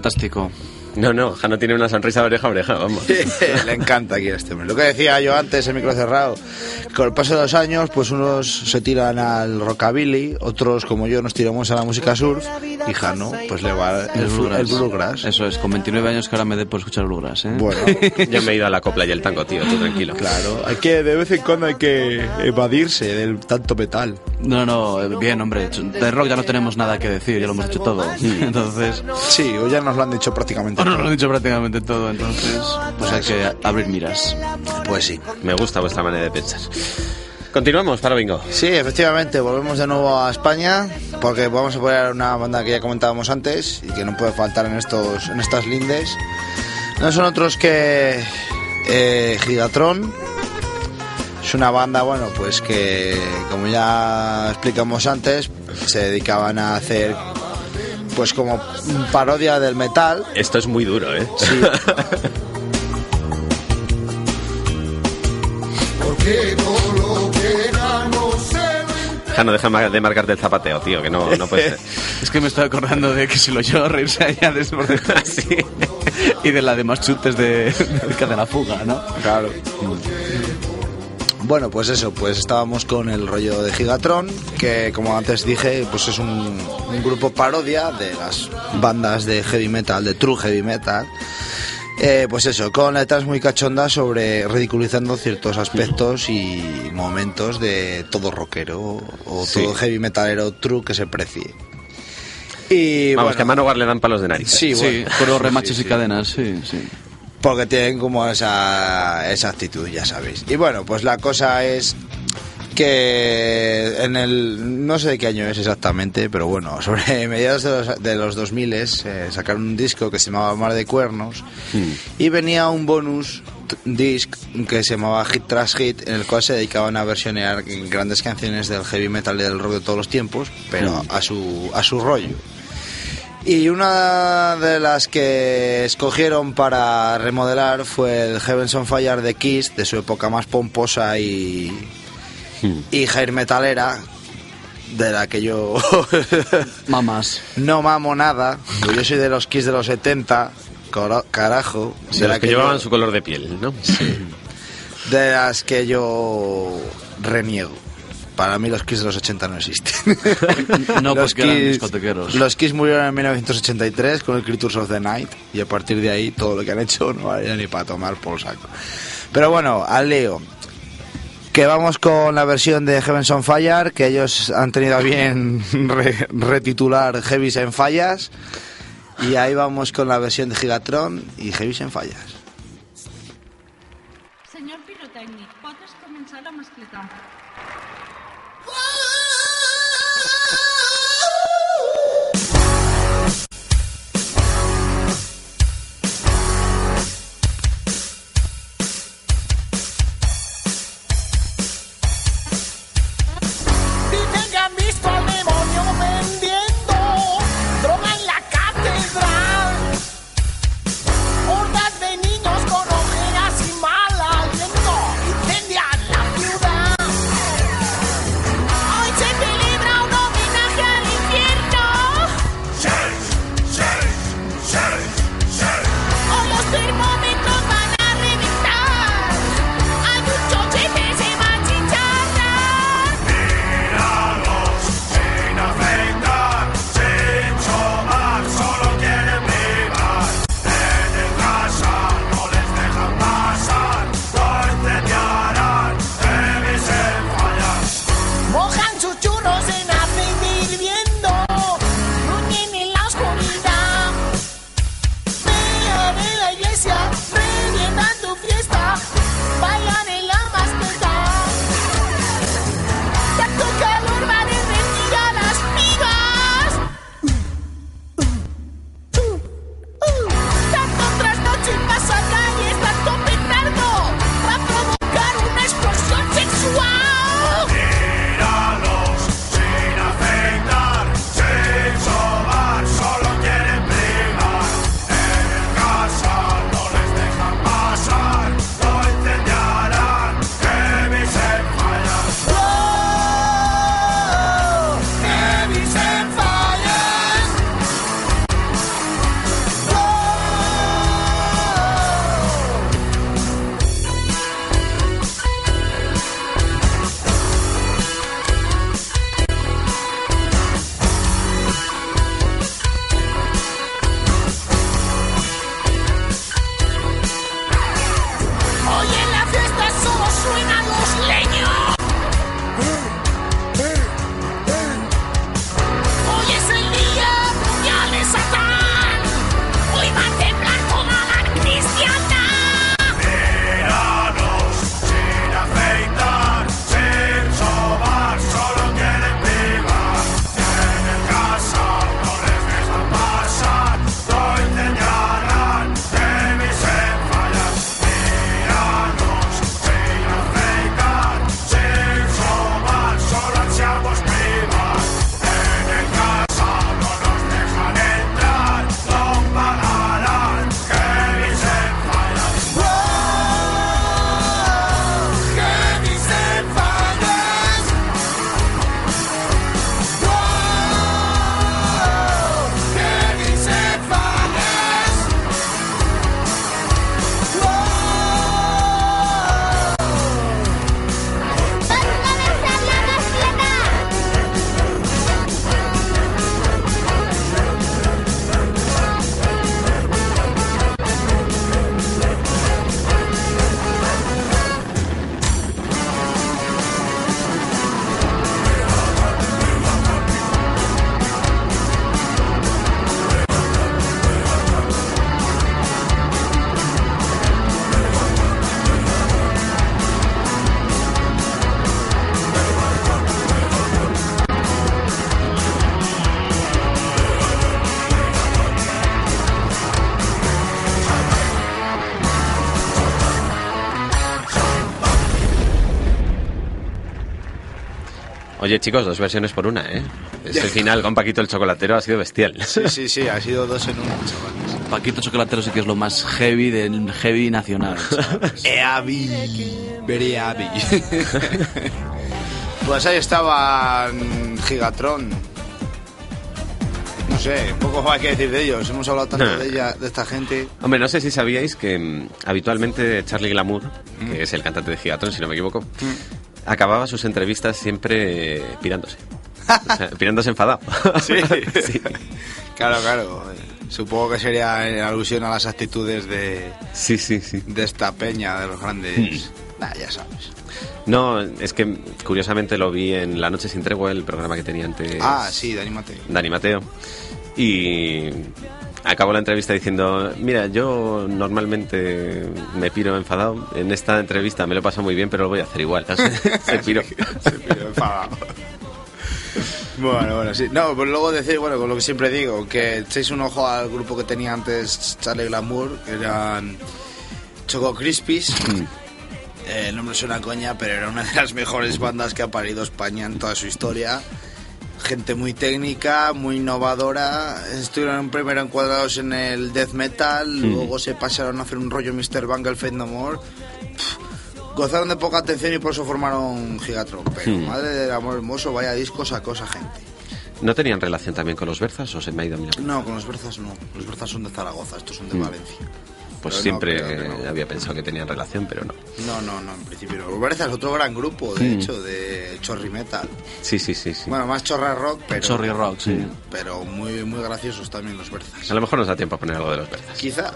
Fantástico. No, no, Jano tiene una sonrisa de oreja a oreja, vamos. [LAUGHS] Le encanta aquí a este hombre. Lo que decía yo antes, el micro cerrado, con el paso de los años, pues unos se tiran al rockabilly, otros como yo nos tiramos a la música surf, y Jano, pues le va el, bluegrass. el bluegrass. Eso es, con 29 años que ahora me dé por escuchar bluegrass, ¿eh? Bueno, [LAUGHS] Yo me he ido a la copla y el tango, tío, tú tranquilo. claro, hay que, de vez en cuando hay que evadirse del tanto metal. No, no, eh, bien, hombre. De rock ya no tenemos nada que decir, ya lo hemos hecho todo. [LAUGHS] Entonces, Sí, o ya nos lo han dicho prácticamente. Nos [LAUGHS] lo han dicho prácticamente todo, entonces, pues hay que abrir miras. Pues sí. Me gusta vuestra manera de pensar. Continuamos para bingo. Sí, efectivamente, volvemos de nuevo a España porque vamos a poner una banda que ya comentábamos antes y que no puede faltar en estos en estas lindes. No son otros que eh, Gigatron. Es una banda, bueno, pues que como ya explicamos antes, se dedicaban a hacer pues como parodia del metal. Esto es muy duro, ¿eh? Sí. [LAUGHS] Jano, deja de marcarte el zapateo, tío, que no, no puede ser. [LAUGHS] Es que me estoy acordando de que se lo oyó reírse allá después de Sí. y de la de más chutes de, de, de la fuga, ¿no? Claro. Bueno, pues eso, pues estábamos con el rollo de Gigatron, que como antes dije, pues es un, un grupo parodia de las bandas de heavy metal, de true heavy metal. Eh, pues eso, con letras muy cachondas sobre ridiculizando ciertos aspectos y momentos de todo rockero o Sí. todo heavy metalero true que se precie. Y Vamos, bueno, que a Manowar le dan palos de nariz. Sí, bueno. con los remaches sí, y cadenas, sí, sí. Porque tienen como esa, esa actitud, ya sabéis. Y bueno, pues la cosa es que en el... No sé de qué año es exactamente, pero bueno, [LAUGHS] sobre mediados de los, de los 2000 eh, sacaron un disco que se llamaba Mar de Cuernos y venía un bonus disc que se llamaba Hit Tras Hit, en el cual se dedicaban a versionear grandes canciones del heavy metal y del rock de todos los tiempos, pero Mm. a su, a su rollo. Y una de las que escogieron para remodelar fue el Heavens on Fire de Kiss, de su época más pomposa y, y hair metalera, de la que yo [LAUGHS] Mamas. no mamo nada. Yo soy de los Kiss de los 70, coro- carajo. Sí, de la que llevaban su color de piel, ¿no? [LAUGHS] de las que yo reniego. Para mí los Kiss de los 80 no existen. [LAUGHS] No, Los porque eran Kiss- discotequeros. Los Kiss murieron en 1983 con el Creatures of the Night y a partir de ahí todo lo que han hecho no valía ni para tomar por saco. Pero bueno, al lío. Que vamos con la versión de Heavens on Fire, que ellos han tenido a bien [LAUGHS] re- retitular Heavy's en Fallas. Y ahí vamos con la versión de Gigatron y Heavy's en Fallas. Chicos, dos versiones por una, ¿eh? Ese final con Paquito el chocolatero ha sido bestial. Sí, sí, sí, ha sido dos en uno, chavales. Paquito Chocolatero sí que es lo más heavy del heavy nacional. ¿sabes? [LAUGHS] Eavi. Very heavy. [LAUGHS] pues ahí estaban Gigatron. No sé, poco hay que decir de ellos. Hemos hablado tanto de ella, de esta gente. Hombre, no sé si sabíais que mm, habitualmente Charlie Glamour, que es el cantante de Gigatron, si no me equivoco, acababa sus entrevistas siempre eh, pirándose. O sea, [LAUGHS] pirándose enfadado. [LAUGHS] Sí. Claro, claro. Supongo que sería en alusión a las actitudes de, Sí, sí, sí. de esta peña, de los grandes. Nah, ya sabes. No, es que curiosamente lo vi en La Noche Sin Tregua, el programa que tenía antes Ah, sí, Dani Mateo. Dani Mateo. Y acabó la entrevista diciendo, mira, yo normalmente me piro enfadado. En esta entrevista me lo he pasado muy bien, pero lo voy a hacer igual. [LAUGHS] Se piró. [LAUGHS] Se piró enfadado. Bueno, bueno, sí. No, pues luego decir, bueno, con lo que siempre digo, que echéis un ojo al grupo que tenía antes Charlie Glamour, que eran Choco Crispies. Eh, el nombre suena a coña, pero era una de las mejores bandas que ha parido España en toda su historia. Gente muy técnica, muy innovadora. Estuvieron primero encuadrados en el death metal, Mm. luego se pasaron a hacer un rollo Mr. Bungle Fate No More. Pff, Gozaron de poca atención y por eso formaron Gigatron. Pero Hmm. madre del amor hermoso, vaya disco sacó esa gente. ¿No tenían relación también con los Berzas o se me ha ido a mirar? No, con los Berzas no. Los Berzas son de Zaragoza, estos son de Mm. Valencia. Pues Pero no, siempre no. había pensado que tenían relación, pero no. No, no, no, en principio no. Los Berzas es otro gran grupo, de Mm. hecho, de chorri metal. Sí, sí, sí. sí. Bueno, más chorra rock, pero... Chorri rock, sí. Pero muy, muy graciosos también los Berzas. A lo mejor nos da tiempo a poner algo de los Berzas. Quizás.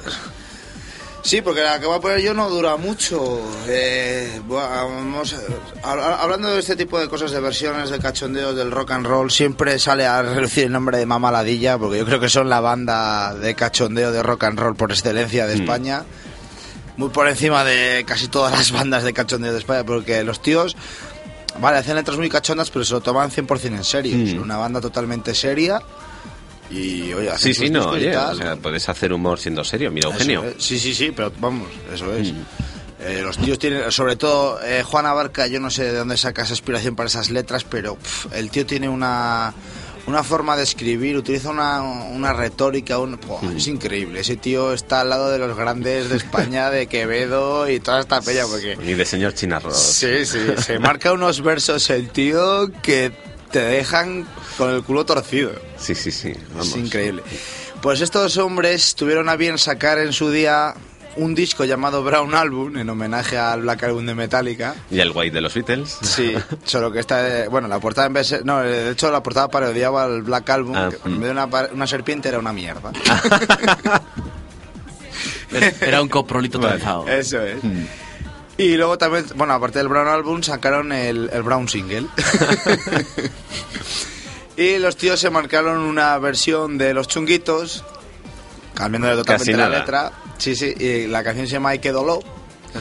Sí, porque la que voy a poner yo no dura mucho. Eh, vamos, hablando de este tipo de cosas, de versiones, de cachondeos del rock and roll, siempre sale a relucir el nombre de Mama Ladilla, porque yo creo que son la banda de cachondeo de rock and roll por excelencia de Mm. España. Muy por encima de casi todas las bandas de cachondeo de España, porque los tíos, vale, hacen letras muy cachondas, pero se lo toman 100% en serio. Mm. Son una banda totalmente seria. Y, oye, Sí, sí, no, oye, tal. o sea, puedes hacer humor siendo serio, mira, Eugenio. es. Sí, sí, sí, pero vamos, eso es. Eh, los tíos tienen, sobre todo eh, Juan Abarca, yo no sé de dónde saca esa inspiración para esas letras, pero el tío tiene una, una forma de escribir, utiliza una, una retórica, un, buah, es increíble. Ese tío está al lado de los grandes de España, de [LAUGHS] Quevedo y toda esta pella, porque Y de señor Chinarros. sí, sí, se marca unos versos el tío que te dejan con el culo torcido. Sí, sí, sí. Vamos. Es increíble. Pues estos hombres tuvieron a bien sacar en su día un disco llamado Brown Album en homenaje al Black Album de Metallica. Y el White de los Beatles. Sí, [LAUGHS] solo que esta, bueno, la portada en vez de, no, de hecho la portada parodiaba al Black Album, Ah, que en vez de una, par- una serpiente era una mierda. [LAUGHS] Era un coprolito trenzado. Eso es. Y luego también, bueno, aparte del Brown Album, sacaron el, el Brown Single. [LAUGHS] y los tíos se marcaron una versión de Los Chunguitos, cambiándole totalmente la letra. Sí, sí, y la canción se llama Hay que Doló,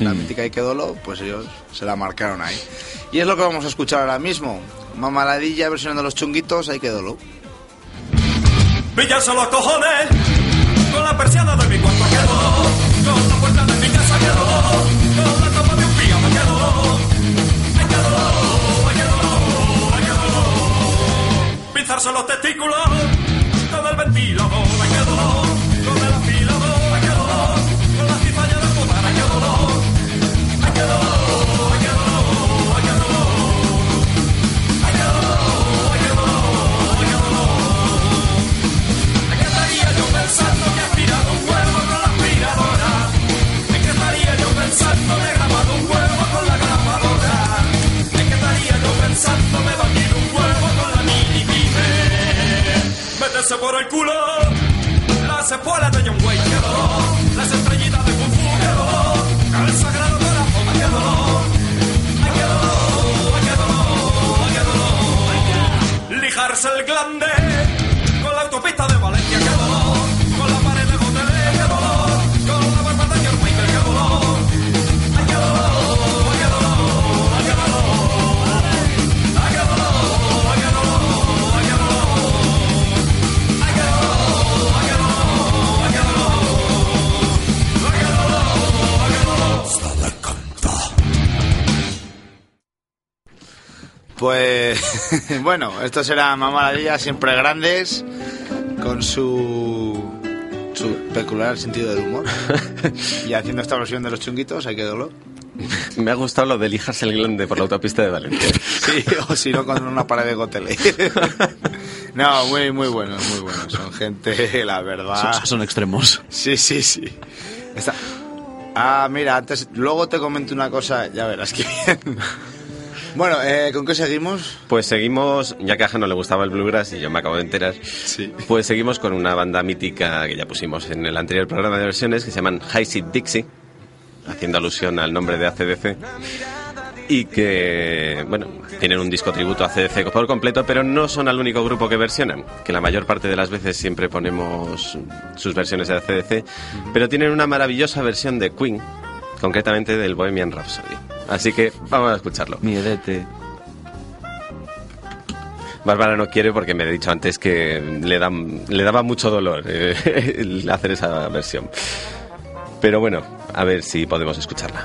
la Mm. mítica Hay que Doló, pues ellos se la marcaron ahí. Y es lo que vamos a escuchar ahora mismo. Mamaladilla versionando Los Chunguitos, Hay que Doló. Villazo los cojones, con la persiana de mi cuarto quedó, con la puerta de mi casa quedó, quedó. Pinzarse los testículos, con el ventilador, ay, quedó, Métese por el culo las espuelas de John Wayne quedó, las estrellitas de Kung Fu quedó, el sagrado corazón quedó. Ay, quedó, ay, quedó, ay, quedó. Lijarse el glande [LAUGHS] bueno, esto será Mamaladilla, siempre grandes, con su, su peculiar sentido del humor. [LAUGHS] y haciendo esta versión de los chunguitos, hay que dolor. Me ha gustado lo de lijarse el glande por la autopista de Valencia. [LAUGHS] Sí, o si no, con una pared de gotele. No, muy, muy buenos, muy buenos. Son gente, la verdad. Son, son extremos. Sí, sí, sí. Está- Ah, mira, antes, luego te comento una cosa, ya verás que bien. Bueno, eh, ¿con qué seguimos? Pues seguimos, ya que a no le gustaba el bluegrass y yo me acabo de enterar, pues seguimos con una banda mítica que ya pusimos en el anterior programa de versiones que se llaman High Seat Dixie, haciendo alusión al nombre de ACDC. Y que, bueno, tienen un disco tributo a ACDC por completo, pero no son el único grupo que versionan, que la mayor parte de las veces siempre ponemos sus versiones de ACDC, pero tienen una maravillosa versión de Queen, concretamente del Bohemian Rhapsody. Así que vamos a escucharlo. Miedete. Bárbara no quiere porque me he dicho antes que le, da, le daba mucho dolor eh, [LAUGHS] el hacer esa versión. Pero bueno, a ver si podemos escucharla.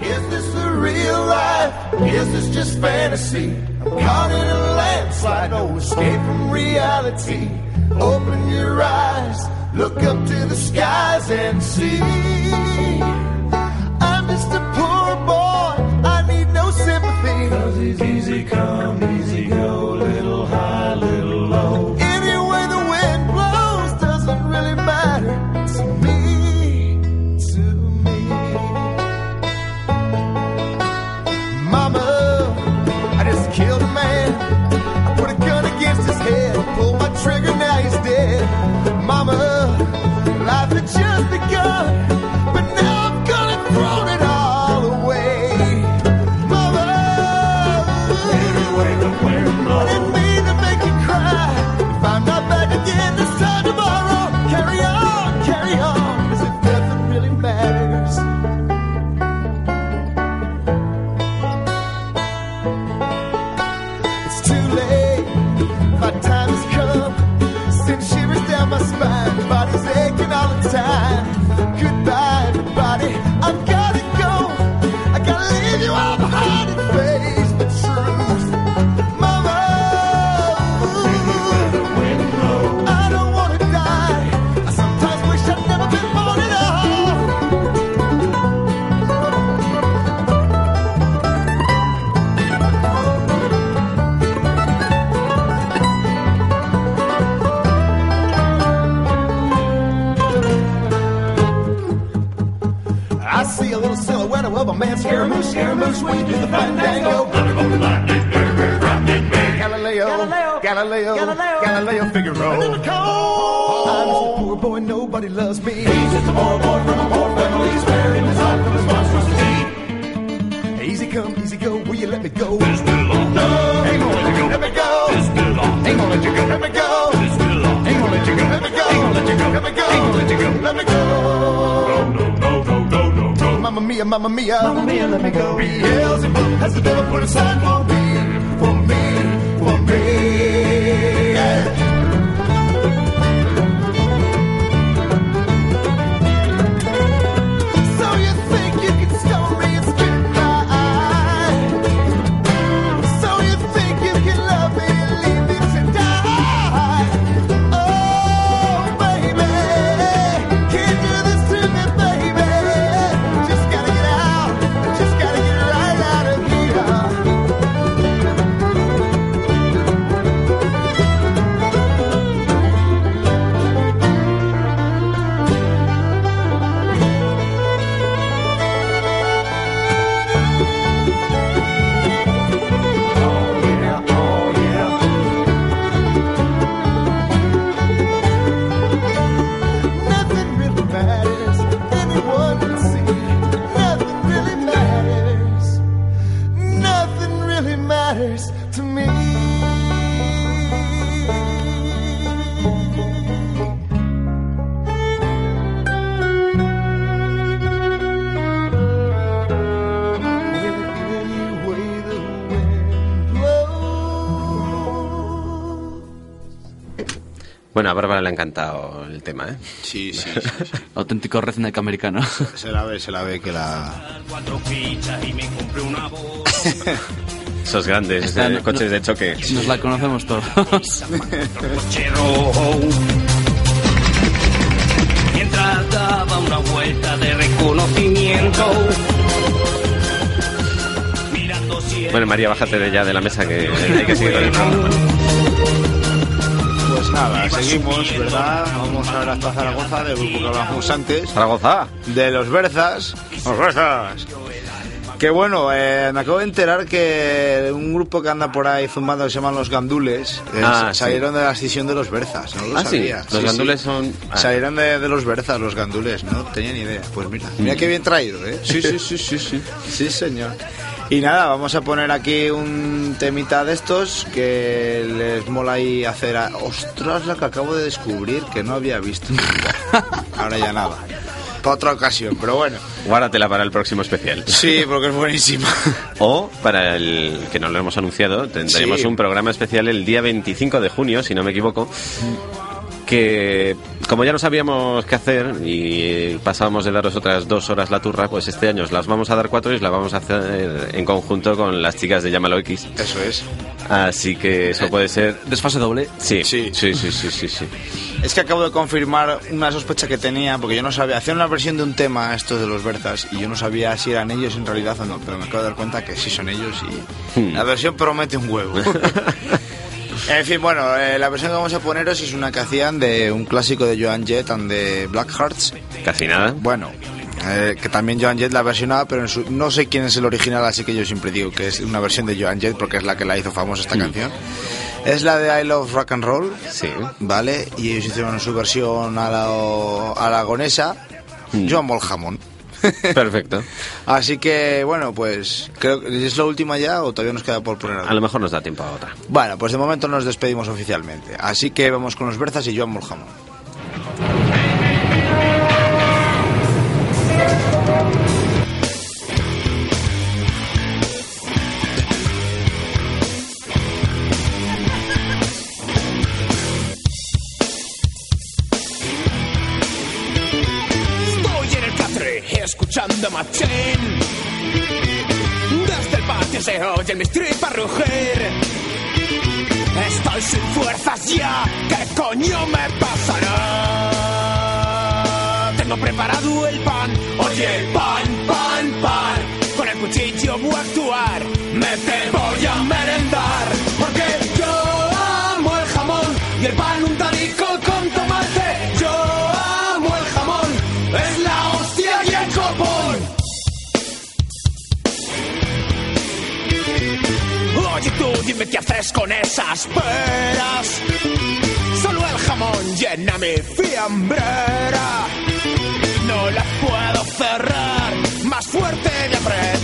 Is this the real life? Is this just fantasy? I'm caught in a landslide, no escape from reality. Open your eyes, look up to the skies and see. I'm just a poor boy, I need no sympathy. Cause he's easy come, scaramouche, you do the fandango. Galileo, Galileo, Galileo, Galileo, Galileo Figaro. I'm just a poor boy, nobody loves me. He's just a poor boy from a poor family. He's wearing his heart from his monstrosity. Easy come, easy go, will you let me go? This belong. No, ain't gonna let you go. Let me go. This belong. Ain't gonna let you go. Let me go. This belong. Ain't gonna let you go. Let me go. Ain't gonna let you go. Let me go. Ain't gonna let you go. Let me go. Mamma mia, mamma mia, let me go. Beelzebub has the devil put aside encantado el tema, ¿eh? Sí, sí, [LAUGHS] Auténtico redneck americano. Se la ve, se la ve que la... Cuatro fichas y me compré una voz. Esos grandes Esta eh, no- coches no- de choque. Nos la conocemos todos. Mientras daba una vuelta de reconocimiento. Bueno, María, bájate de ya de la mesa que hay que seguir con el programa. Nada, seguimos, ¿verdad? Vamos ahora hasta Zaragoza, del grupo que hablábamos antes. Zaragoza. De los Berzas. Los Berzas. Que bueno, eh, me acabo de enterar que un grupo que anda por ahí zumbando que se llaman Los Gandules eh, Ah, sí. salieron de la escisión de los Berzas, no lo Ah, sí. sabía. Los Gandules son- ah. Salieron de, de los Berzas, los Gandules, no tenía ni idea. Pues mira, mira qué bien traído, ¿eh? Sí, sí, sí, sí, sí. Sí, señor. Y nada, vamos a poner aquí un temita de estos que les mola ahí hacer. a- Ostras, la que acabo de descubrir que no había visto. [LAUGHS] Ahora ya nada. Para otra ocasión, pero bueno. Guárdatela para el próximo especial. Sí, porque es buenísima. [LAUGHS] O, para el que no lo hemos anunciado, tendremos Sí. un programa especial el día 25 de junio, si no me equivoco, que como ya no sabíamos qué hacer y pasábamos de daros otras dos horas la turra, pues este año os las vamos a dar cuatro y os las vamos a hacer en conjunto con las chicas de Llámalo X. Eso es. Así que eso puede ser... Desfase doble. Sí, sí, sí, sí, sí, sí. sí. Es que acabo de confirmar una sospecha que tenía, porque yo no sabía. Hacían una versión de un tema, estos de los Berzas, y yo no sabía si eran ellos en realidad o no, pero me acabo de dar cuenta que sí son ellos y Hmm. la versión promete un huevo. [LAUGHS] en fin, bueno, eh, la versión que vamos a poneros es una que hacían de un clásico de Joan Jett and de Black Hearts. Casi nada. Bueno, eh, que también Joan Jett la versionaba, pero en su- no sé quién es el original, así que yo siempre digo que es una versión de Joan Jett porque es la que la hizo famosa esta canción. Es la de I Love Rock and Roll. Sí. ¿Vale? Y ellos hicieron su versión a la aragonesa, Joan Bolhamón. [LAUGHS] Perfecto. Así que, bueno, pues, creo que es la última ya o todavía nos queda por poner algo? A lo mejor nos da tiempo a otra. Bueno, pues de momento nos despedimos oficialmente. Así que vamos con los Berzas y Joan Bolhamón. Escuchando Machín. Desde el patio se oye mis tripas rugir. Estoy sin fuerzas ya. ¿Qué coño me pasará? Tengo preparado el pan. Oye, pan, pan, pan. Con el cuchillo voy a actuar. Me te dime qué haces con esas peras. Solo el jamón llena mi fiambrera. No la puedo cerrar, más fuerte de apretar.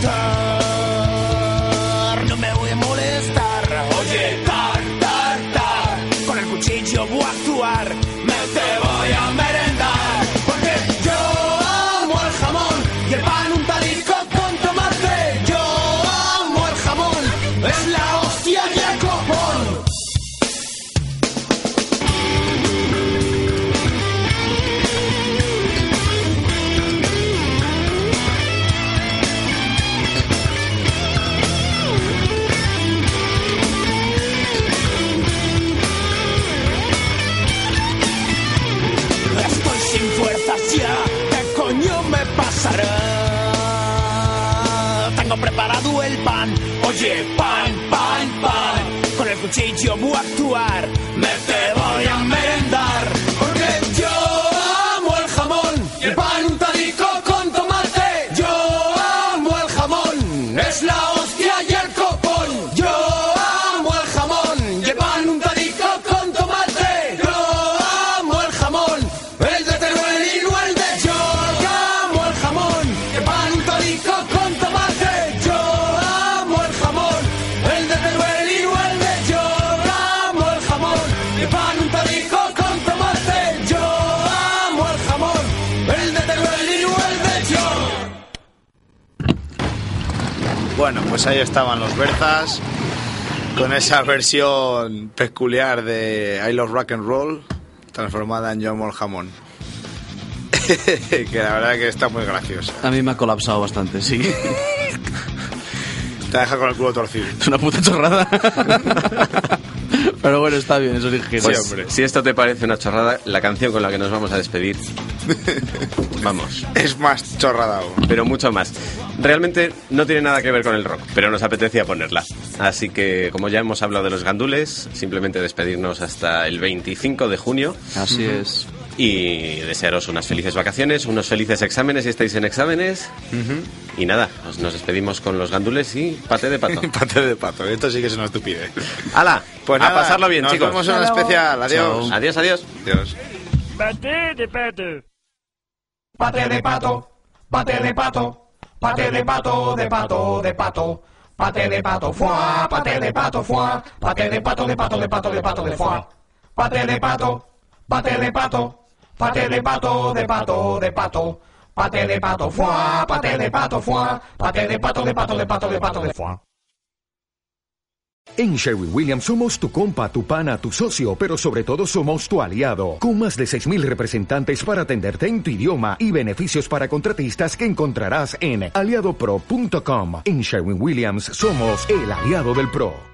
Pues ahí estaban los Berzas con esa versión peculiar de I Love Rock and Roll transformada en Joan Jamón. [LAUGHS] que la verdad que está muy graciosa. A mí me ha colapsado bastante, sí. Te deja con el culo torcido. Es una puta chorrada. [LAUGHS] Pero bueno, está bien, eso es ingenio. Pues, si esto te parece una chorrada, la canción con la que nos vamos a despedir, [LAUGHS] vamos. Es más chorrada aún. Pero mucho más. Realmente no tiene nada que ver con el rock, pero nos apetecía ponerla. Así que, como ya hemos hablado de los gandules, simplemente despedirnos hasta el 25 de junio. Así es. Y desearos unas felices vacaciones, unos felices exámenes si estáis en exámenes. Y nada, nos, nos despedimos con los gandules y pate de pato. Pate de pato, esto sí que es una estupidez. ¡Hala! Pues a nada, pasarlo bien, nos chicos. vemos en un especial. Adiós. Chao. Adiós, adiós. Adiós. Pate de pato. Pate de pato, pate de pato, pate de pato, de pato, de pato. Pate de pato, fuá, pate de pato, fuá, pate de pato, de pato, de pato, de pato, de fuá. Pate de pato, pate de pato, pate de pato, de pato, de pato. Pate de pato, fuá, pate de pato, fuá, pate de pato, de pato, de pato, de pato, de fuá. En Sherwin Williams somos tu compa, tu pana, tu socio, pero sobre todo somos tu aliado, con más de 6.000 representantes para atenderte en tu idioma y beneficios para contratistas que encontrarás en aliadopro.com. En Sherwin Williams somos el aliado del PRO.